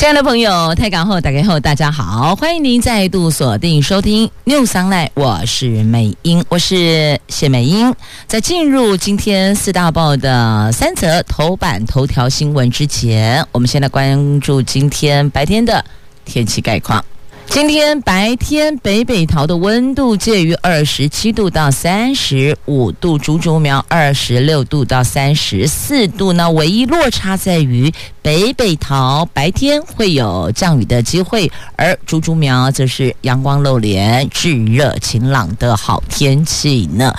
亲爱的朋友，太港后打开后，大家好，欢迎您再度锁定收听 News Online，我是美英，我是谢美英。在进入今天四大报的三则头版头条新闻之前，我们先来关注今天白天的天气概况。今天白天北北桃的温度介于二十七度到三十五度，竹竹苗二十六度到三十四度。那唯一落差在于北北桃白天会有降雨的机会，而竹竹苗则是阳光露脸、炙热晴朗的好天气呢。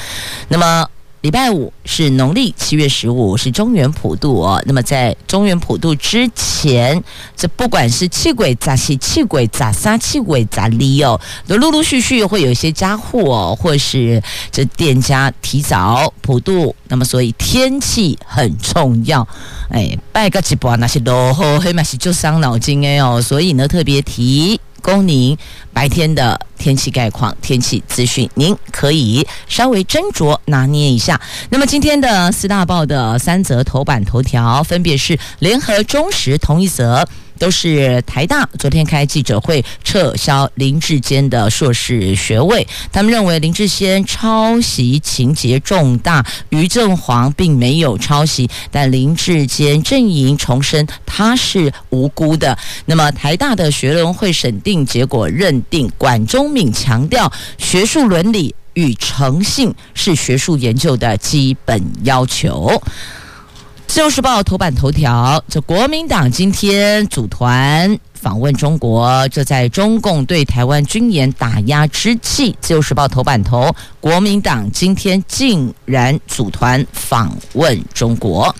那么。礼拜五是农历七月十五，是中元普渡哦。那么在中元普渡之前，这不管是气鬼咋西、气鬼咋杀、气鬼咋离哦，都陆陆续续会有一些家户哦，或是这店家提早普渡。那么所以天气很重要，哎，拜个几波那些落后黑马是就伤脑筋哎哦，所以呢特别提。供您白天的天气概况、天气资讯，您可以稍微斟酌拿捏一下。那么今天的四大报的三则头版头条，分别是联合、中时同一则。都是台大昨天开记者会撤销林志坚的硕士学位，他们认为林志坚抄袭情节重大，于正煌并没有抄袭，但林志坚阵营重申他是无辜的。那么台大的学伦会审定结果认定，管中闵强调学术伦理与诚信是学术研究的基本要求。自由时报头版头条：这国民党今天组团访问中国，这在中共对台湾军演打压之际，自由时报头版头：国民党今天竟然组团访问中国。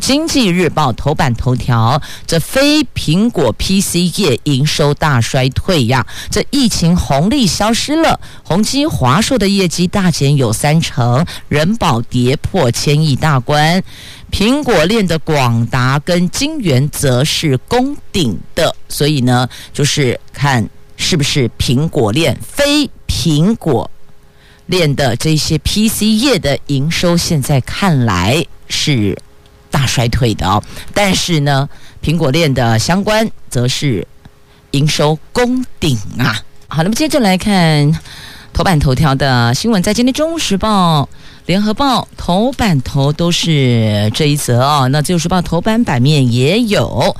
经济日报头版头条：这非苹果 PC 业营收大衰退呀，这疫情红利消失了，宏基、华硕的业绩大减有三成，人保跌破千亿大关。苹果链的广达跟金源则是攻顶的，所以呢，就是看是不是苹果链非苹果链的这些 PC 业的营收，现在看来是大衰退的哦。但是呢，苹果链的相关则是营收攻顶啊。好，那么接着来看头版头条的新闻，在今天《中时报》。联合报头版头都是这一则哦，那自由时报头版版面也有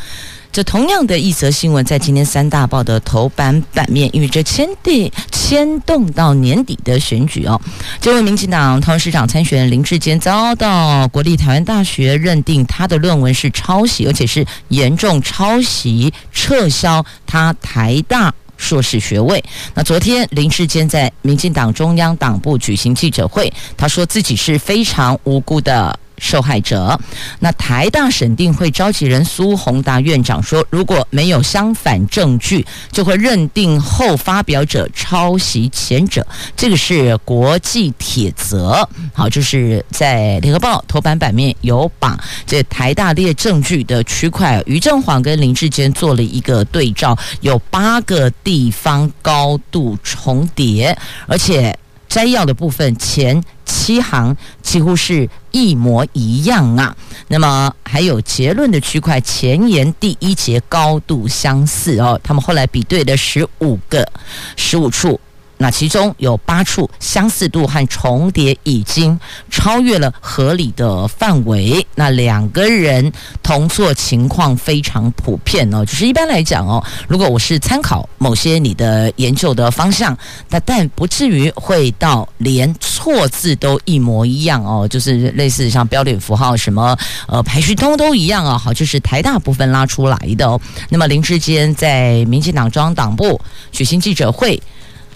这同样的一则新闻，在今天三大报的头版版面，因为这牵地牵动到年底的选举哦。这位民进党桃园市长参选人林志坚遭到国立台湾大学认定他的论文是抄袭，而且是严重抄袭，撤销他台大。硕士学位。那昨天林志坚在民进党中央党部举行记者会，他说自己是非常无辜的。受害者，那台大审定会召集人苏宏达院长说，如果没有相反证据，就会认定后发表者抄袭前者。这个是国际铁则。好，就是在联合报头版版面有把这台大列证据的区块，于正煌跟林志坚做了一个对照，有八个地方高度重叠，而且。摘要的部分前七行几乎是一模一样啊，那么还有结论的区块前言第一节高度相似哦，他们后来比对的十五个十五处。那其中有八处相似度和重叠已经超越了合理的范围。那两个人同错情况非常普遍哦，就是一般来讲哦，如果我是参考某些你的研究的方向，那但不至于会到连错字都一模一样哦，就是类似像标点符号什么呃排序通都一样啊。好，就是台大部分拉出来的哦。那么林志坚在民进党中央党部举行记者会。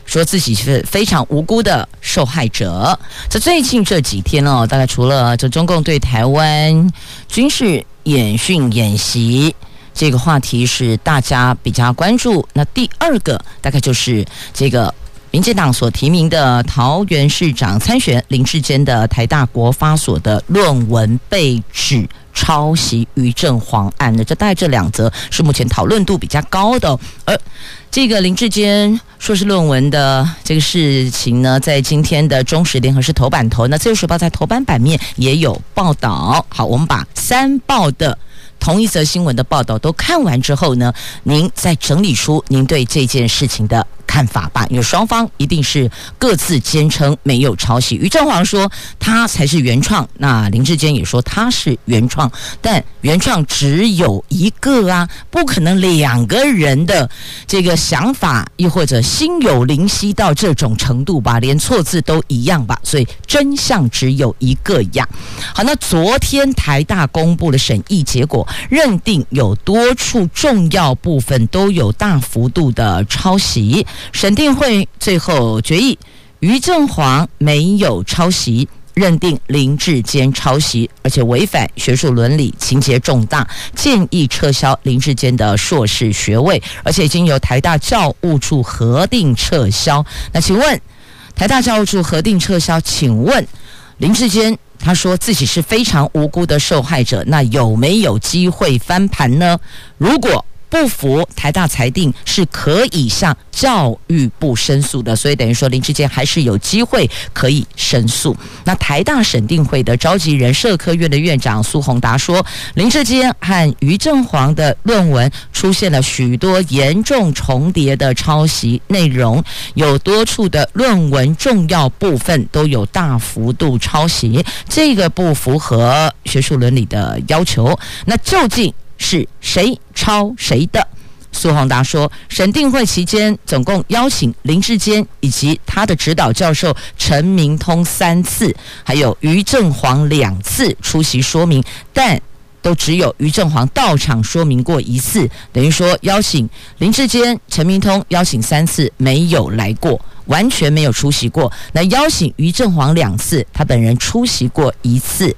说自己是非常无辜的受害者。在最近这几天哦，大概除了这中共对台湾军事演训演习这个话题是大家比较关注，那第二个大概就是这个民进党所提名的桃园市长参选林志坚的台大国发所的论文被指抄袭于正煌案的，这大概这两则是目前讨论度比较高的。而这个林志坚硕士论文的这个事情呢，在今天的中时联合是头版头，那自由时报在头版版面也有报道。好，我们把三报的。同一则新闻的报道都看完之后呢，您再整理出您对这件事情的看法吧，因为双方一定是各自坚称没有抄袭。于正煌说他才是原创，那林志坚也说他是原创，但原创只有一个啊，不可能两个人的这个想法，又或者心有灵犀到这种程度吧，连错字都一样吧，所以真相只有一个呀。好，那昨天台大公布了审议结果，认定有多处重要部分都有大幅度的抄袭。审定会最后决议，于正煌没有抄袭，认定林志坚抄袭，而且违反学术伦理，情节重大，建议撤销林志坚的硕士学位，而且已经由台大教务处核定撤销。那请问，台大教务处核定撤销？请问林志坚他说自己是非常无辜的受害者，那有没有机会翻盘呢？如果不服台大裁定是可以向教育部申诉的，所以等于说林志坚还是有机会可以申诉。那台大审定会的召集人社科院的院长苏宏达说，林志坚和于正煌的论文出现了许多严重重叠的抄袭内容，有多处的论文重要部分都有大幅度抄袭，这个不符合学术伦理的要求。那究竟？是谁抄谁的？苏宏达说，审定会期间总共邀请林志坚以及他的指导教授陈明通三次，还有于正煌两次出席说明，但都只有于正煌到场说明过一次，等于说邀请林志坚、陈明通邀请三次没有来过，完全没有出席过。那邀请于正煌两次，他本人出席过一次，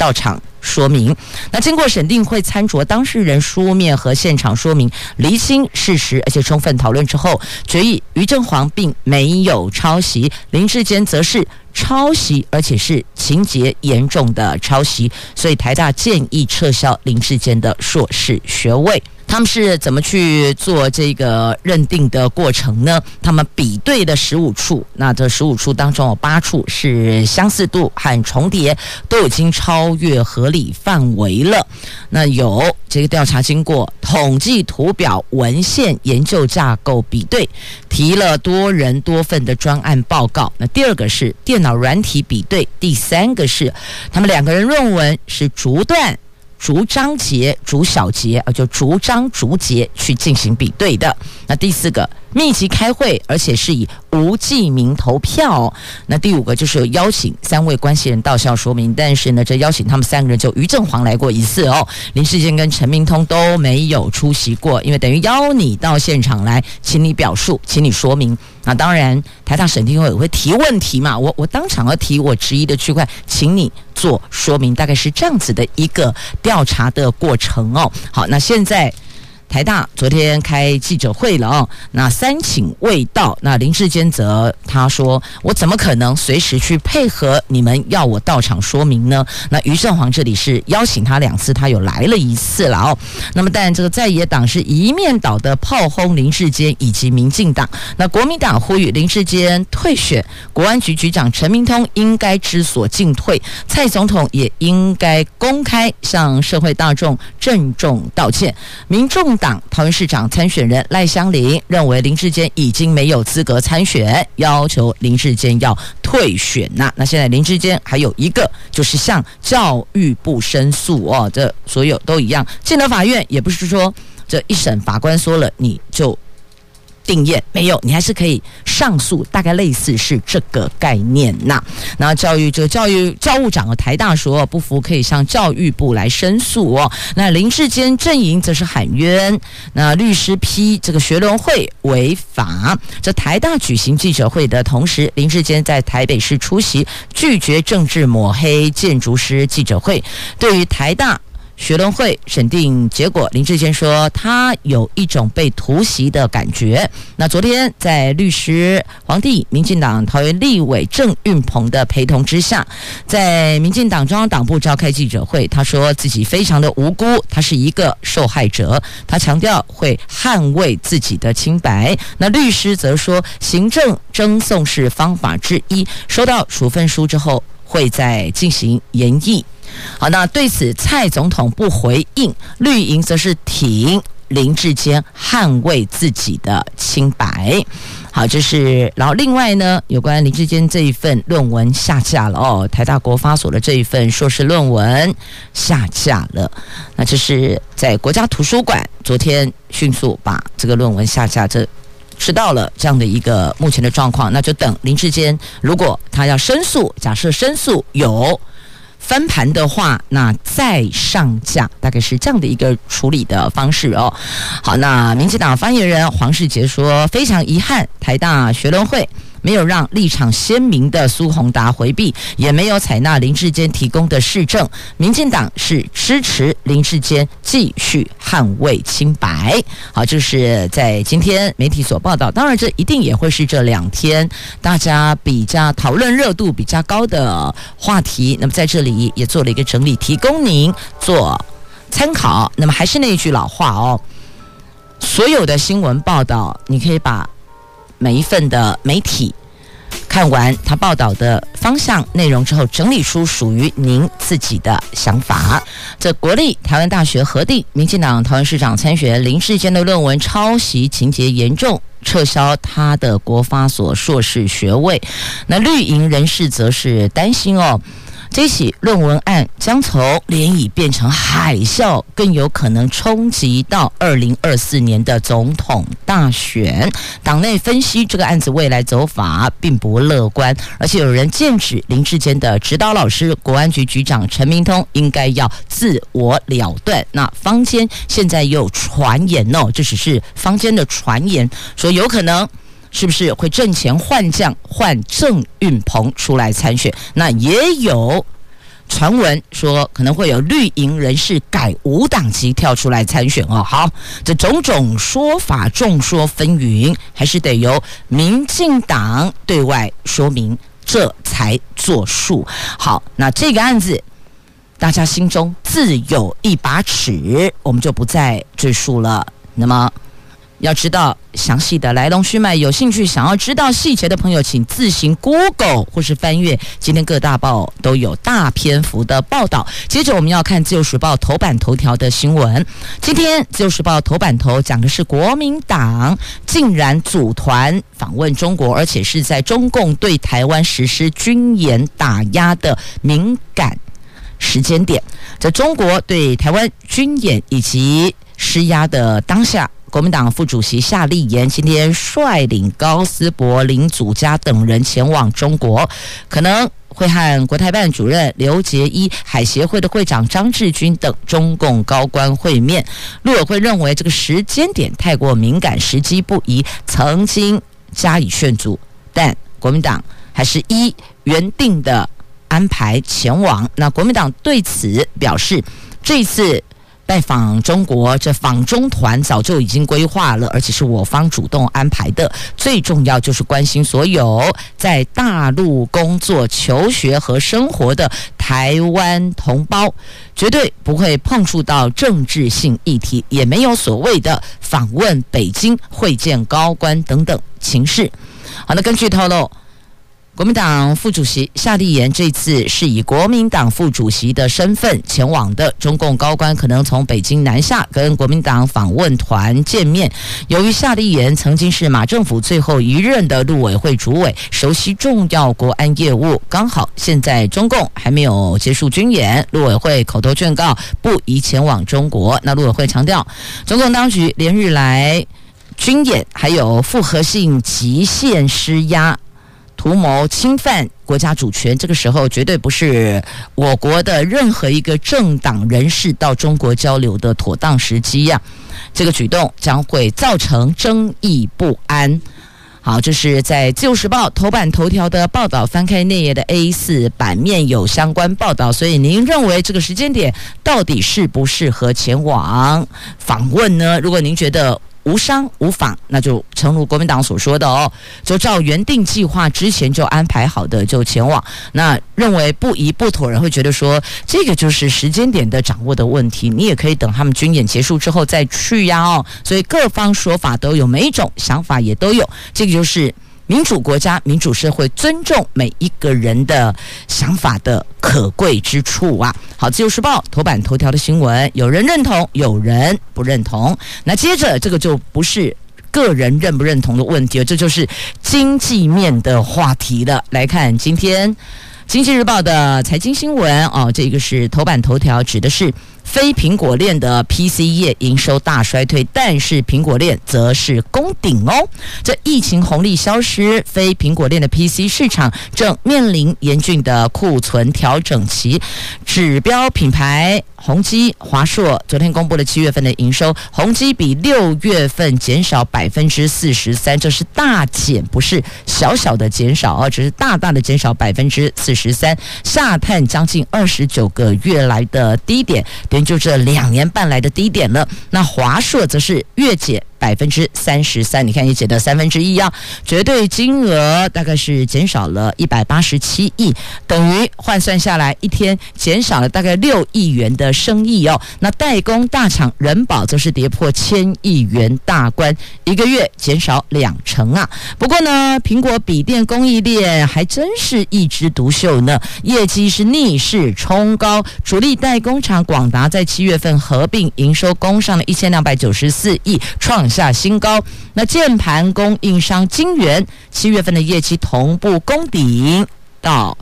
到场。说明，那经过审定会参酌当事人书面和现场说明，厘清事实，而且充分讨论之后，决议于正煌并没有抄袭，林志坚则是抄袭，而且是情节严重的抄袭，所以台大建议撤销林志坚的硕士学位。他们是怎么去做这个认定的过程呢？他们比对的十五处，那这十五处当中有八处是相似度和重叠都已经超越合理范围了。那有这个调查经过，统计图表、文献、研究架构比对，提了多人多份的专案报告。那第二个是电脑软体比对，第三个是他们两个人论文是逐段。逐章节、逐小节啊，就逐章逐节去进行比对的。那第四个，密集开会，而且是以无记名投票。那第五个就是有邀请三位关系人到校说明，但是呢，这邀请他们三个人就于正煌来过一次哦，林世坚跟陈明通都没有出席过，因为等于邀你到现场来，请你表述，请你说明。那当然，台大审定会也会提问题嘛，我我当场要提我质疑的区块，请你做说明，大概是这样子的一个调查的过程哦。好，那现在。台大昨天开记者会了哦，那三请未到，那林志坚则他说：“我怎么可能随时去配合你们要我到场说明呢？”那于正煌这里是邀请他两次，他有来了一次了哦。那么，但这个在野党是一面倒的炮轰林志坚以及民进党，那国民党呼吁林志坚退选，国安局局长陈明通应该知所进退，蔡总统也应该公开向社会大众郑重道歉，民众。党桃园市长参选人赖香伶认为林志坚已经没有资格参选，要求林志坚要退选呐、那现在林志坚还有一个就是向教育部申诉哦，这所有都一样。进了法院也不是说这一审法官说了你就。定谳没有，你还是可以上诉，大概类似是这个概念呐。那教育这个教育教务长和台大说不服，可以向教育部来申诉哦。那林志坚阵营则是喊冤，那律师批这个学伦会违法。这台大举行记者会的同时，林志坚在台北市出席拒绝政治抹黑建筑师记者会，对于台大。学伦会审定结果，林志坚说他有一种被突袭的感觉。那昨天在律师黄帝、民进党桃园立委郑运鹏的陪同之下，在民进党中央党部召开记者会，他说自己非常的无辜，他是一个受害者，他强调会捍卫自己的清白。那律师则说，行政争讼是方法之一，收到处分书之后会再进行研议。好，那对此蔡总统不回应，绿营则是挺林志坚捍卫自己的清白。好，这是然后另外呢，有关林志坚这一份论文下架了哦，台大国发所的这一份硕士论文下架了。那这是在国家图书馆昨天迅速把这个论文下架，这知道了这样的一个目前的状况，那就等林志坚如果他要申诉，假设申诉有。翻盘的话，那再上架，大概是这样的一个处理的方式哦。好，那民进党发言人黄世杰说，非常遗憾，台大学联会。没有让立场鲜明的苏宏达回避，也没有采纳林志坚提供的事证。民进党是支持林志坚继续捍卫清白。好，就是在今天媒体所报道，当然这一定也会是这两天大家比较讨论热度比较高的话题。那么在这里也做了一个整理，提供您做参考。那么还是那句老话哦，所有的新闻报道，你可以把。每一份的媒体看完他报道的方向内容之后，整理出属于您自己的想法。这国立台湾大学核定，民进党桃园市长参选林世坚的论文抄袭情节严重，撤销他的国发所硕士学位。那绿营人士则是担心哦。这起论文案将从涟漪变成海啸，更有可能冲击到二零二四年的总统大选。党内分析这个案子未来走法并不乐观，而且有人剑指林志坚的指导老师国安局局长陈明通应该要自我了断。那坊间现在又传言哦，这只是坊间的传言，说有可能。是不是会阵前换将，换郑运鹏出来参选？那也有传闻说可能会有绿营人士改无党籍跳出来参选哦。好，这种种说法众说纷纭，还是得由民进党对外说明，这才作数。好，那这个案子大家心中自有一把尺，我们就不再赘述了。那么。要知道详细的来龙去脉，有兴趣想要知道细节的朋友，请自行 Google 或是翻阅今天各大报都有大篇幅的报道。接着我们要看《自由时报》头版头条的新闻。今天《自由时报》头版头讲的是国民党竟然组团访问中国，而且是在中共对台湾实施军演打压的敏感时间点，在中国对台湾军演以及施压的当下。国民党副主席夏立言今天率领高思博、林祖嘉等人前往中国，可能会和国台办主任刘结一、海协会的会长张志军等中共高官会面。陆委会认为这个时间点太过敏感，时机不宜，曾经加以劝阻，但国民党还是依原定的安排前往。那国民党对此表示，这次。拜访中国，这访中团早就已经规划了，而且是我方主动安排的。最重要就是关心所有在大陆工作、求学和生活的台湾同胞，绝对不会碰触到政治性议题，也没有所谓的访问北京、会见高官等等情势。好，那根据透露。国民党副主席夏立言这次是以国民党副主席的身份前往的，中共高官可能从北京南下跟国民党访问团见面。由于夏立言曾经是马政府最后一任的陆委会主委，熟悉重要国安业务，刚好现在中共还没有结束军演，陆委会口头劝告不宜前往中国。那陆委会强调，中共当局连日来军演还有复合性极限施压。图谋侵犯国家主权，这个时候绝对不是我国的任何一个政党人士到中国交流的妥当时机呀！这个举动将会造成争议不安。好，这是在《自由时报》头版头条的报道，翻开内页的 A 四版面有相关报道，所以您认为这个时间点到底适不适合前往访问呢？如果您觉得，无伤无妨，那就诚如国民党所说的哦，就照原定计划之前就安排好的就前往。那认为不宜不妥人会觉得说，这个就是时间点的掌握的问题。你也可以等他们军演结束之后再去呀哦。所以各方说法都有，每一种想法也都有。这个就是。民主国家、民主社会尊重每一个人的想法的可贵之处啊！好，《自由时报》头版头条的新闻，有人认同，有人不认同。那接着这个就不是个人认不认同的问题了，这就是经济面的话题了。来看今天《经济日报》的财经新闻哦，这个是头版头条，指的是。非苹果链的 PC 业营收大衰退，但是苹果链则是攻顶哦。这疫情红利消失，非苹果链的 PC 市场正面临严峻的库存调整期。指标品牌宏基、华硕昨天公布了七月份的营收，宏基比六月份减少百分之四十三，这是大减，不是小小的减少啊，只是大大的减少百分之四十三，下探将近二十九个月来的低点。就这两年半来的低点了。那华硕则是月减百分之三十三，你看也减了三分之一啊，绝对金额大概是减少了一百八十七亿，等于换算下来一天减少了大概六亿元的生意哦。那代工大厂人保则是跌破千亿元大关，一个月减少两成啊。不过呢，苹果笔电供应链还真是一枝独秀呢，业绩是逆势冲高，主力代工厂广达在七月份合并营收攻上了一千两百九十四亿，创下新高。那键盘供应商晶圆七月份的业绩同步攻顶到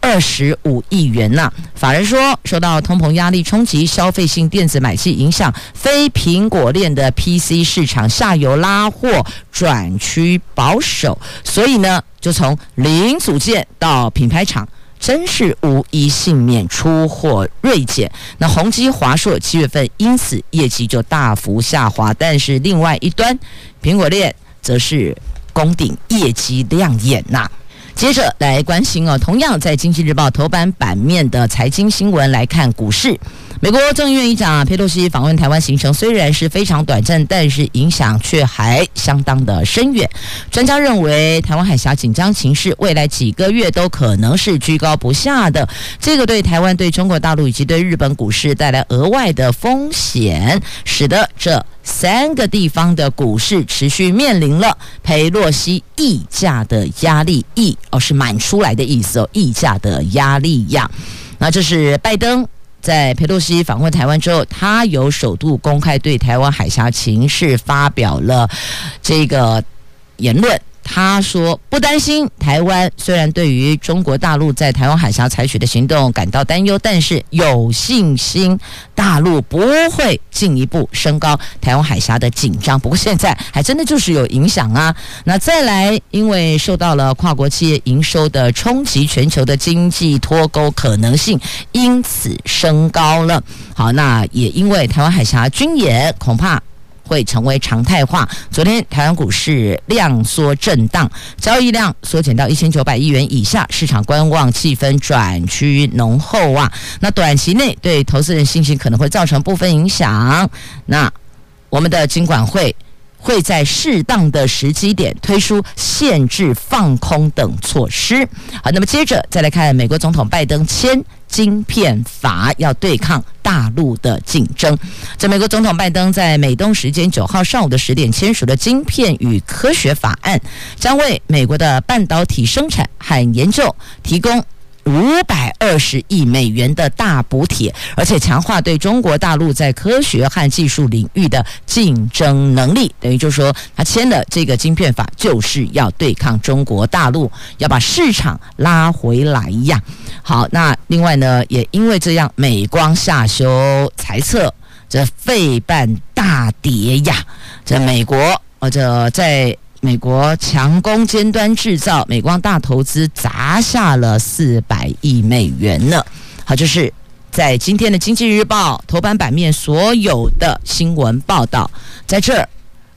二十五亿元呐。法人说，受到通膨压力冲击，消费性电子买气影响，非苹果链的 PC 市场下游拉货转趋保守，所以呢，就从零组件到品牌厂。真是无一幸免，出货锐减。那宏基、华硕七月份因此业绩就大幅下滑，但是另外一端，苹果链则是攻顶，业绩亮眼呐、接着来关心哦，同样在《经济日报》头版版面的财经新闻来看股市。美国众议院议长佩洛西访问台湾行程虽然是非常短暂，但是影响却还相当的深远。专家认为，台湾海峡紧张情势未来几个月都可能是居高不下的，这个对台湾、对中国大陆以及对日本股市带来额外的风险，使得这三个地方的股市持续面临了裴洛西溢价的压力。溢哦是满出来的意思哦，溢价的压力呀。那这是拜登。在佩洛西访问台湾之后，他有首度公开对台湾海峡情势发表了这个言论。他说不担心台湾，虽然对于中国大陆在台湾海峡采取的行动感到担忧，但是有信心大陆不会进一步升高台湾海峡的紧张。不过现在还真的就是有影响啊。那再来，因为受到了跨国企业营收的冲击，全球的经济脱钩可能性因此升高了。好，那也因为台湾海峡军演恐怕。会成为常态化。昨天台湾股市量缩震荡，交易量缩减到一千九百亿元以下，市场观望气氛转趋浓厚啊。那短期内对投资人信心可能会造成部分影响。那我们的金管会会在适当的时机点推出限制放空等措施。好，那么接着再来看美国总统拜登签。晶片法要对抗大陆的竞争。在美国总统拜登在美东时间九号上午的十点签署的晶片与科学法案，将为美国的半导体生产和研究提供。五百二十亿美元的大补贴，而且强化对中国大陆在科学和技术领域的竞争能力。等于就是说，他签了这个晶片法，就是要对抗中国大陆，要把市场拉回来呀。好，那另外呢，也因为这样，美光下修财测，这费半大跌呀。这美国，呃，这在。美国强攻尖端制造，美光大投资砸下了四百亿美元呢。好，就是在今天的《经济日报》头版版面所有的新闻报道，在这儿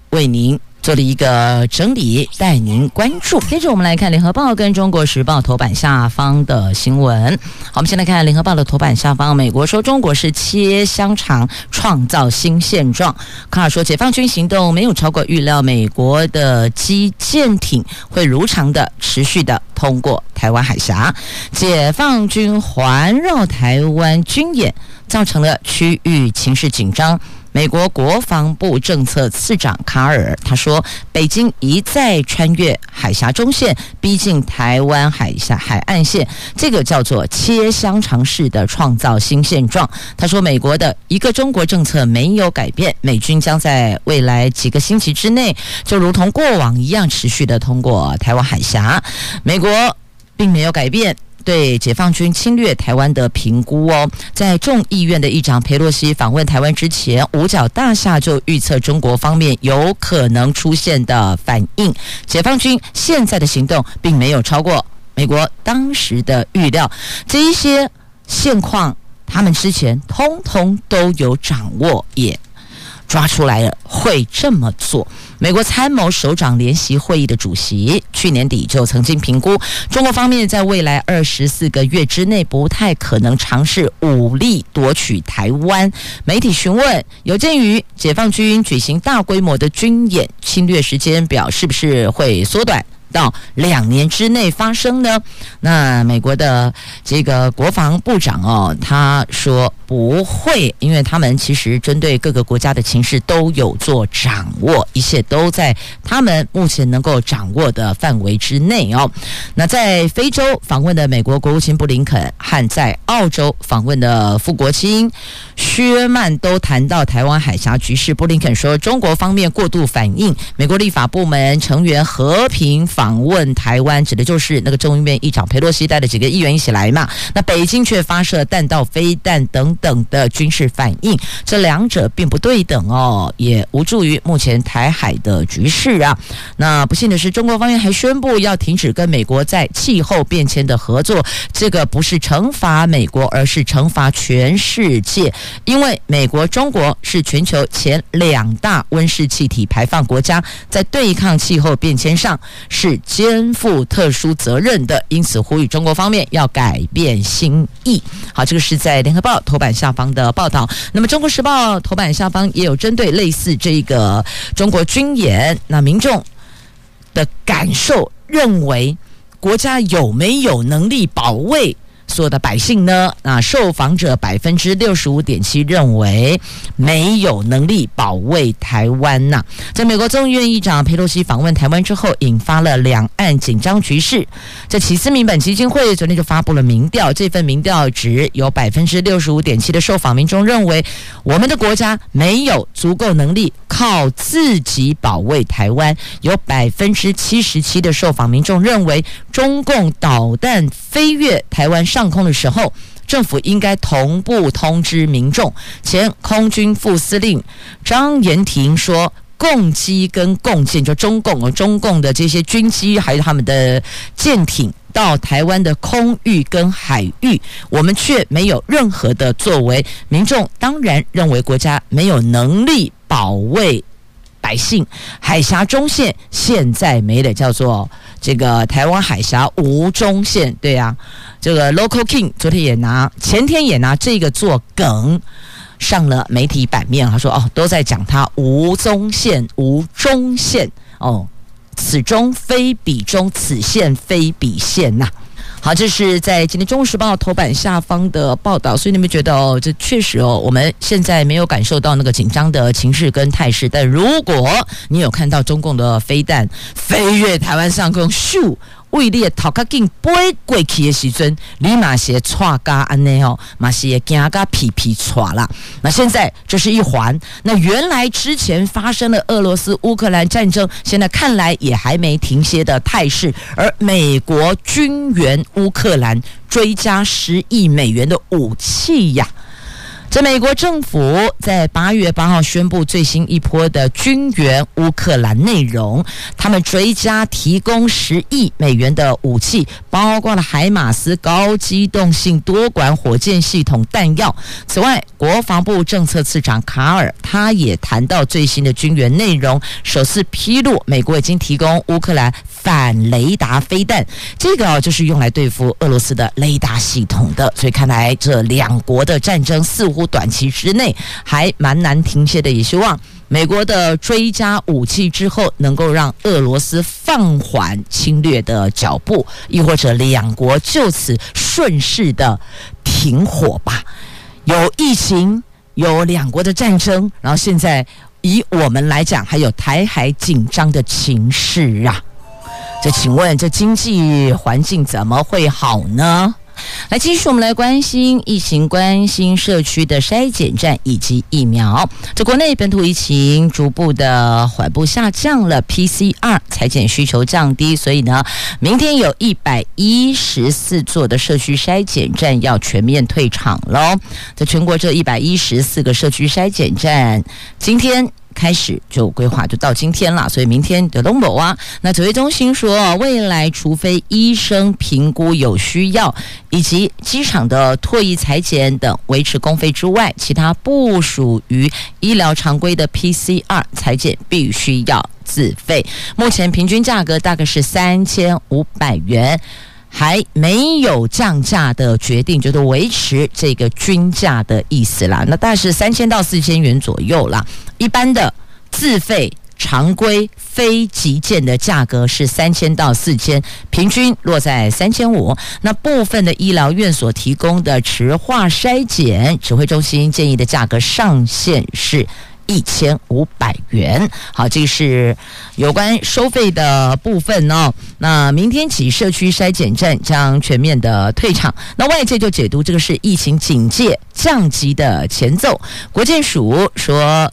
为您做了一个整理，带您关注。接着我们来看《联合报》跟《中国时报》头版下方的新闻。好，我们先来看《联合报》的头版下方，美国说中国是切香肠，创造新现状。卡尔说，解放军行动没有超过预料，美国的机舰艇会如常的持续的通过台湾海峡。解放军环绕台湾军演，造成了区域情势紧张。美国国防部政策次长卡尔他说：“北京一再穿越海峡中线，逼近台湾海峡海岸线，这个叫做切香肠式的创造新现状。”他说：“美国的一个中国政策没有改变，美军将在未来几个星期之内，就如同过往一样持续的通过台湾海峡。美国并没有改变。”对解放军侵略台湾的评估哦，在众议院的议长裴洛西访问台湾之前，五角大厦就预测中国方面有可能出现的反应。解放军现在的行动并没有超过美国当时的预料，这一些现况他们之前通通都有掌握，也抓出来了，会这么做。美国参谋首长联席会议的主席去年底就曾经评估，中国方面在未来二十四个月之内不太可能尝试武力夺取台湾。媒体询问，有鉴于解放军举行大规模的军演，侵略时间表是不是会缩短？到两年之内发生呢？那美国的这个国防部长哦，他说不会，因为他们其实针对各个国家的情势都有做掌握，一切都在他们目前能够掌握的范围之内哦。那在非洲访问的美国国务卿布林肯和在澳洲访问的副国卿薛曼都谈到台湾海峡局势。布林肯说，中国方面过度反应，美国立法部门成员和平。访问台湾指的就是那个众议院议长裴洛西带的几个议员一起来嘛？那北京却发射弹道飞弹等等的军事反应，这两者并不对等哦，也无助于目前台海的局势啊。那不幸的是，中国方面还宣布要停止跟美国在气候变迁的合作，这个不是惩罚美国，而是惩罚全世界，因为美国、中国是全球前两大温室气体排放国家，在对抗气候变迁上是。是肩负特殊责任的，因此呼吁中国方面要改变心意。好，这个是在联合报头版下方的报道。那么，中国时报头版下方也有针对类似这个中国军演，那民众的感受认为，国家有没有能力保卫？所有的百姓呢？那受访者百分之六十五点七认为没有能力保卫台湾呐。在美国众议院议长佩洛西访问台湾之后，引发了两岸紧张局势。在奇思民本基金会昨天就发布了民调，这份民调值有百分之六十五点七的受访民众认为，我们的国家没有足够能力靠自己保卫台湾。有百分之七十七的受访民众认为，中共导弹飞越台湾上。上空的时候，政府应该同步通知民众。前空军副司令张延廷说：“共机跟共舰，就中共、中共的这些军机，还有他们的舰艇到台湾的空域跟海域，我们却没有任何的作为。民众当然认为国家没有能力保卫。”百姓，海峡中线现在没了，叫做这个台湾海峡无中线，对、啊，这个 Local King 昨天也拿，前天也拿这个做梗上了媒体版面，他说哦，都在讲它无中线、无中线哦，此中非彼中，此线非彼线呐、好，这是在今天《中国时报》头版下方的报道，所以你们觉得哦，这确实哦，我们现在没有感受到那个紧张的情势跟态势，但如果你有看到中共的飞弹飞越台湾上空，咻！为你头壳紧飞过去的时阵，你马些错嘎安内哦，马些惊嘎皮皮错啦。那现在这是一环，那原来之前发生的俄罗斯乌克兰战争，现在看来也还没停歇的态势。而美国军援乌克兰追加十亿美元的武器呀，这美国政府在八月八号宣布最新一波的军援乌克兰内容，他们追加提供十亿美元的武器，包括了海马斯高机动性多管火箭系统弹药。此外，国防部政策次长卡尔他也谈到最新的军援内容，首次披露美国已经提供乌克兰反雷达飞弹，这个就是用来对付俄罗斯的雷达系统的。所以看来这两国的战争似乎。短期之内还蛮难停歇的，也希望美国的追加武器之后，能够让俄罗斯放缓侵略的脚步，亦或者两国就此顺势的停火吧。有疫情，有两国的战争，然后现在以我们来讲，还有台海紧张的情势啊。这请问，这经济环境怎么会好呢？来，继续我们来关心疫情，关心社区的筛检站以及疫苗。这国内本土疫情逐步的缓步下降了，PCR 采检需求降低，所以呢，明天有一百一十四座的社区筛检站要全面退场喽。在全国这一百一十四个社区筛检站，今天。开始就规划就到今天了，所以明天的东北啊，那指挥中心说，未来除非医生评估有需要，以及机场的唾液裁剪等维持公费之外，其他不属于医疗常规的 PCR 裁剪必须要自费。目前平均价格大概是三千五百元。还没有降价的决定，就是维持这个均价的意思啦。那大概是三千到四千元左右啦。一般的自费、常规、非急件的价格是三千到四千，平均落在三千五。那部分的医疗院所提供的池化筛检，指挥中心建议的价格上限是。一千五百元，好，这是有关收费的部分哦。那明天起，社区筛检站将全面的退场。那外界就解读这个是疫情警戒降级的前奏。国建署说。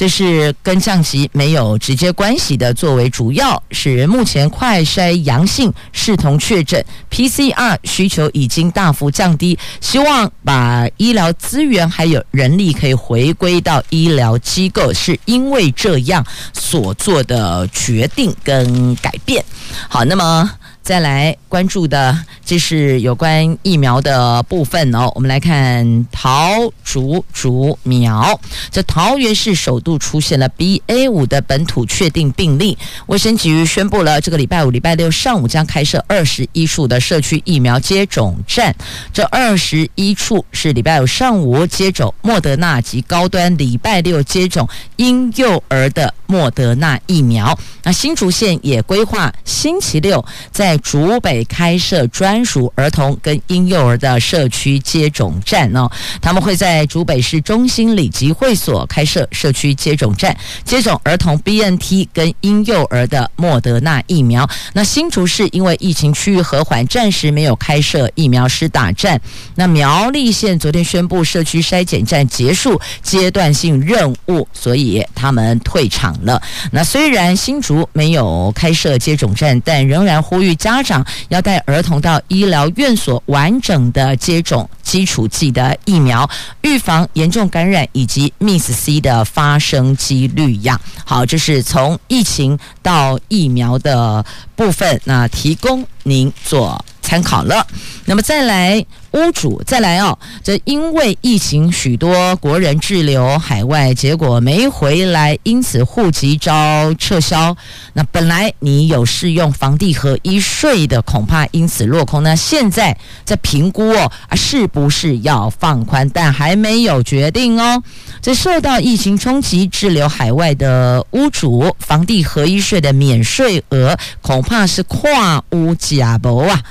这是跟降级没有直接关系的，作为主要是目前快筛阳性视同确诊，PCR 需求已经大幅降低，希望把医疗资源还有人力可以回归到医疗机构，是因为这样所做的决定跟改变。好，那么。再来关注的，这是有关疫苗的部分哦。我们来看桃竹竹苗，这桃园市首度出现了 BA 五的本土确定病例。卫生局宣布了，这个礼拜五、礼拜六上午将开设二十一处的社区疫苗接种站。这二十一处是礼拜五上午接种莫德纳及高端，礼拜六接种婴幼儿的莫德纳疫苗。那新竹县也规划星期六在竹北开设专属儿童跟婴幼儿的社区接种站哦，他们会在竹北市中心里集会所开设社区接种站，接种儿童 BNT 跟婴幼儿的莫德纳疫苗。那新竹市因为疫情区域和缓，暂时没有开设疫苗施打站。那苗栗县昨天宣布社区筛检站结束阶段性任务，所以他们退场了。那虽然新竹没有开设接种站，但仍然呼吁家家长要带儿童到医疗院所完整的接种基础剂的疫苗，预防严重感染以及 MIS-C 的发生几率呀。好，这是从疫情到疫苗的部分，那提供您做参考了。那么再来。屋主再来哦，这因为疫情，许多国人滞留海外，结果没回来，因此户籍遭撤销。那本来你有适用房地合一税的，恐怕因此落空。那现在在评估哦，啊，是不是要放宽？但还没有决定哦。这受到疫情冲击滞留海外的屋主，房地合一税的免税额恐怕是跨屋假博啊。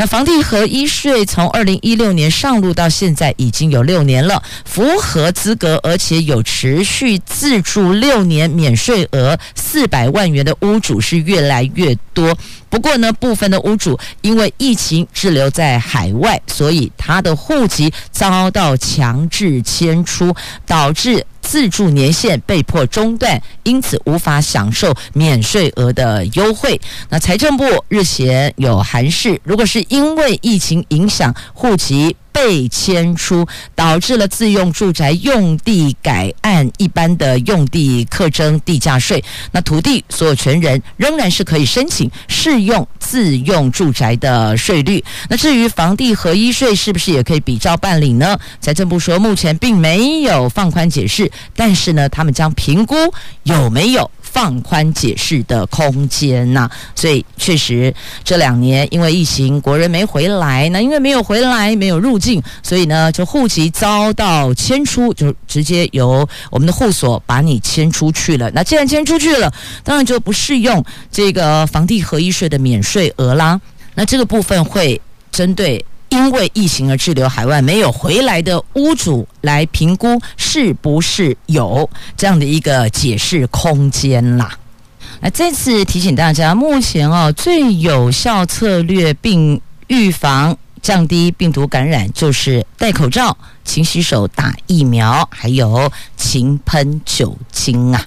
那房地合一税从二零一六年上路到现在已经有六年了，符合资格而且有持续自住六年免税额四百万元的屋主是越来越多。不过呢，部分的屋主因为疫情滞留在海外，所以他的户籍遭到强制迁出，导致。自住年限被迫中断，因此无法享受免税额的优惠。那财政部日前有函示，如果是因为疫情影响户籍被迁出，导致了自用住宅用地改按一般的用地课征地价税。那土地所有权人仍然是可以申请适用自用住宅的税率。那至于房地合一税是不是也可以比照办理呢？财政部说目前并没有放宽解释，但是呢，他们将评估有没有。放宽解释的空间呐、所以确实这两年因为疫情，国人没回来，那因为没有回来，没有入境，所以呢，就户籍遭到迁出，就直接由我们的户所把你迁出去了。那既然迁出去了，当然就不适用这个房地合一税的免税额啦。那这个部分会针对。因为疫情而滞留海外没有回来的屋主来评估是不是有这样的一个解释空间啦。那再次提醒大家，目前哦最有效策略并预防降低病毒感染就是戴口罩、勤洗手、打疫苗，还有勤喷酒精啊。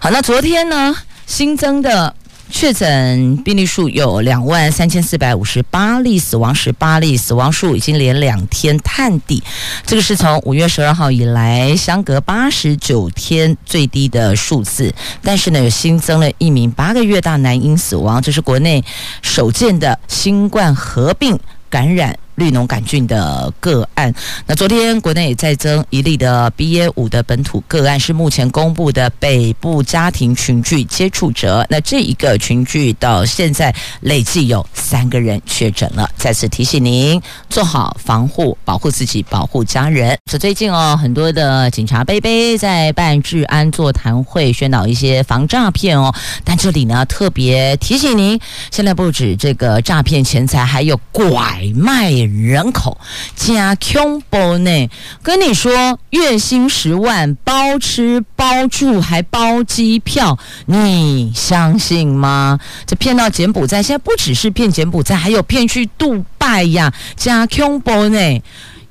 好，那昨天呢新增的。确诊病例数有两万三千四百五十八例，死亡十八例，死亡数已经连两天探底。这个是从五月十二号以来相隔八十九天最低的数字。但是呢，有新增了一名八个月大男婴死亡，这是国内首见的新冠合并感染。绿脓杆菌的个案，那昨天国内也再增一例的 BA 五的本土个案，是目前公布的北部家庭群聚接触者。那这一个群聚到现在累计有三个人确诊了。再次提醒您做好防护，保护自己，保护家人。说最近哦，很多的警察杯杯在办治安座谈会，宣导一些防诈骗哦。但这里呢，特别提醒您，现在不止这个诈骗钱财，还有拐卖。人口加恐怖呢？跟你说，月薪十万，包吃包住，还包机票，你相信吗？这骗到柬埔寨，现在不只是骗柬埔寨，还有骗去杜拜呀，加恐怖呢？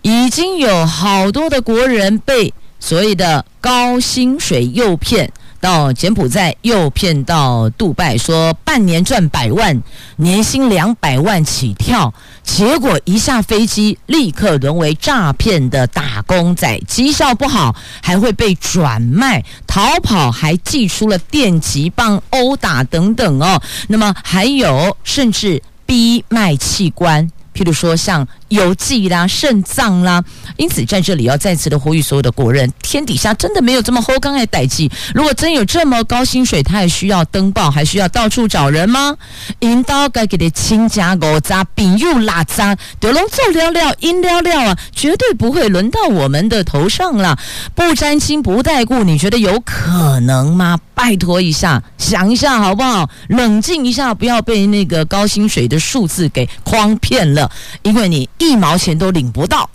已经有好多的国人被所谓的高薪水诱骗。到柬埔寨又骗到杜拜，说半年赚百万，年薪两百万起跳，结果一下飞机立刻沦为诈骗的打工仔，绩效不好还会被转卖，逃跑还寄出了电击棒殴打等等哦，那么还有甚至逼卖器官，譬如说像。邮寄啦，肾脏啦，因此在这里要再次的呼吁所有的国人，天底下真的没有这么厚刚爱代志。如果真有这么高薪水，他还需要登报，还需要到处找人吗？引导该给的亲家狗渣、饼又拉渣，德龙做料料，阴料料啊，绝对不会轮到我们的头上了。不沾亲不带故，你觉得有可能吗？拜托一下，想一下好不好？冷静一下，不要被那个高薪水的数字给诓骗了，因为你。一毛钱都领不到，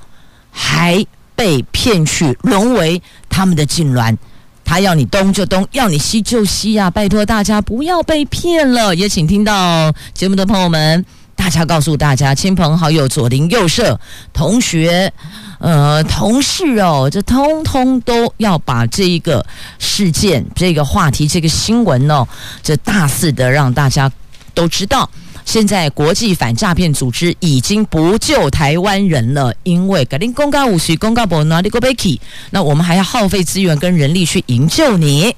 还被骗去沦为他们的痉挛，他要你东就东，要你西就西啊！拜托大家不要被骗了，也请听到节目的朋友们，大家告诉大家，亲朋好友、左邻右舍、同学、呃同事哦，这通通都要把这一个事件、这个话题、这个新闻哦，这大肆的让大家都知道。现在国际反诈骗组织已经不救台湾人了，因为格林公告五十公告不拿你个 b a k 那我们还要耗费资源跟人力去营救你，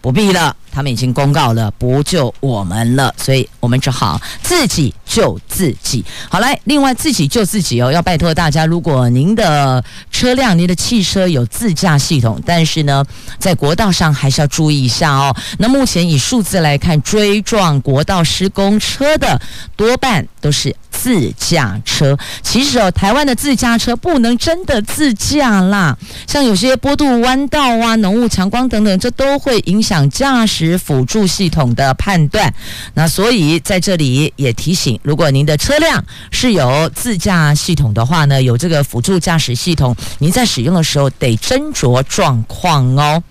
不必了。他们已经公告了，不救我们了，所以我们只好自己救自己。好来，另外自己救自己哦，要拜托大家，如果您的车辆、您的汽车有自驾系统，但是呢，在国道上还是要注意一下哦。那目前以数字来看，追撞国道施工车的多半都是自驾车。其实哦，台湾的自驾车不能真的自驾啦，像有些坡度弯道啊、浓雾强光等等，这都会影响驾驶。辅助系统的判断，那所以在这里也提醒，如果您的车辆是有自驾系统的话呢，有这个辅助驾驶系统，您在使用的时候得斟酌状况哦。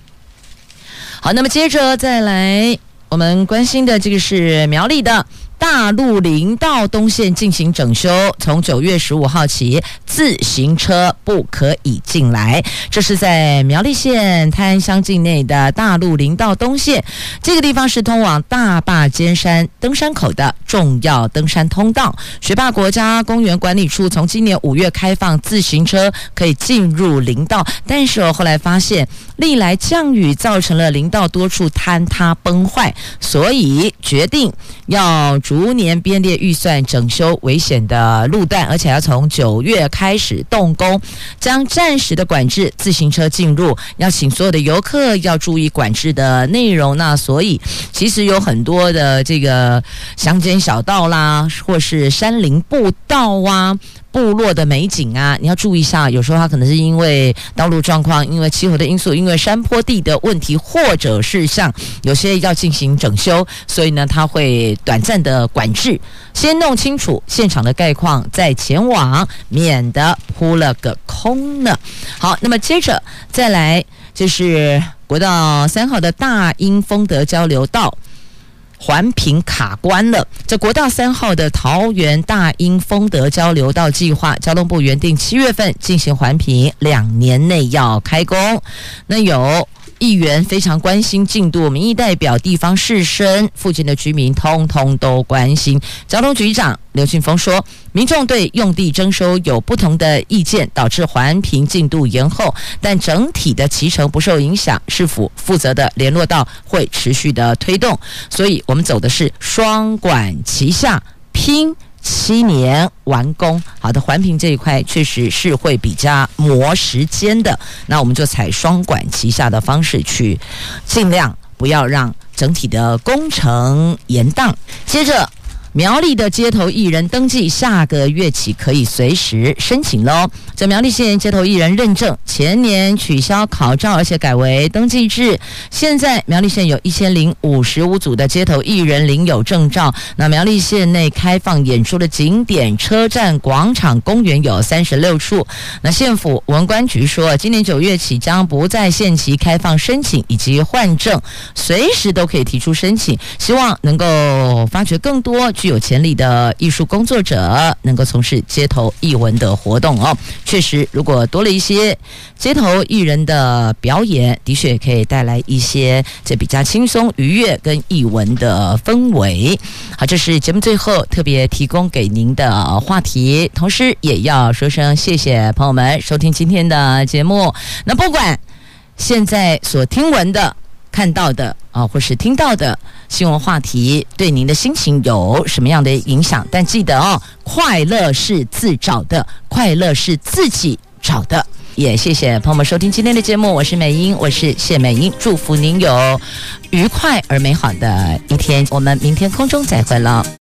好，那么接着再来，我们关心的这个是苗栗的大陆林道东线进行整修，从九月十五号起，自行车不可以进来。这是在苗栗县泰安乡境内的大陆林道东线，这个地方是通往大霸尖山登山口的重要登山通道。学霸国家公园管理处从今年五月开放自行车可以进入林道，但是我后来发现，历来降雨造成了林道多处坍塌崩坏，所以决定要。逐年编列预算整修危险的路段，而且要从九月开始动工，将暂时的管制自行车进入，要请所有的游客要注意管制的内容。那所以其实有很多的这个乡间小道啦，或是山林步道啊。部落的美景啊，你要注意一下。有时候它可能是因为道路状况、因为气候的因素、因为山坡地的问题，或者是像有些要进行整修，所以呢，它会短暂的管制。先弄清楚现场的概况，再前往，免得扑了个空呢。好，那么接着再来就是国道三号的大英丰德交流道。环评卡关了。这国道三号的桃园大英丰德交流道计划，交通部原定七月份进行环评，两年内要开工。那有。议员非常关心进度，民意代表、地方士绅、附近的居民通通都关心。交通局长刘庆峰说，民众对用地征收有不同的意见，导致环评进度延后，但整体的期程不受影响。市府负责的联络道会持续的推动，所以我们走的是双管齐下，拼。七年完工，好的，环评这一块确实是会比较磨时间的。那我们就采双管齐下的方式去，尽量不要让整体的工程延宕。接着。苗栗的街头艺人登记，下个月起可以随时申请喽。这苗栗县街头艺人认证，前年取消考照，而且改为登记制。现在苗栗县有一千零五十五组的街头艺人领有证照。那苗栗县内开放演出的景点、车站、广场、公园有三十六处。那县府文管局说，今年九月起将不再限期开放申请以及换证，随时都可以提出申请，希望能够发掘更多具有潜力的艺术工作者能够从事街头艺文的活动哦，确实，如果多了一些街头艺人的表演，的确可以带来一些这比较轻松愉悦跟艺文的氛围。好，这是节目最后特别提供给您的话题，同时也要说声谢谢朋友们收听今天的节目。那不管现在所听闻的。看到的啊，或是听到的新闻话题，对您的心情有什么样的影响？但记得哦，快乐是自找的，快乐是自己找的。也谢谢朋友们收听今天的节目，我是美英，我是谢美英，祝福您有愉快而美好的一天。我们明天空中再会了。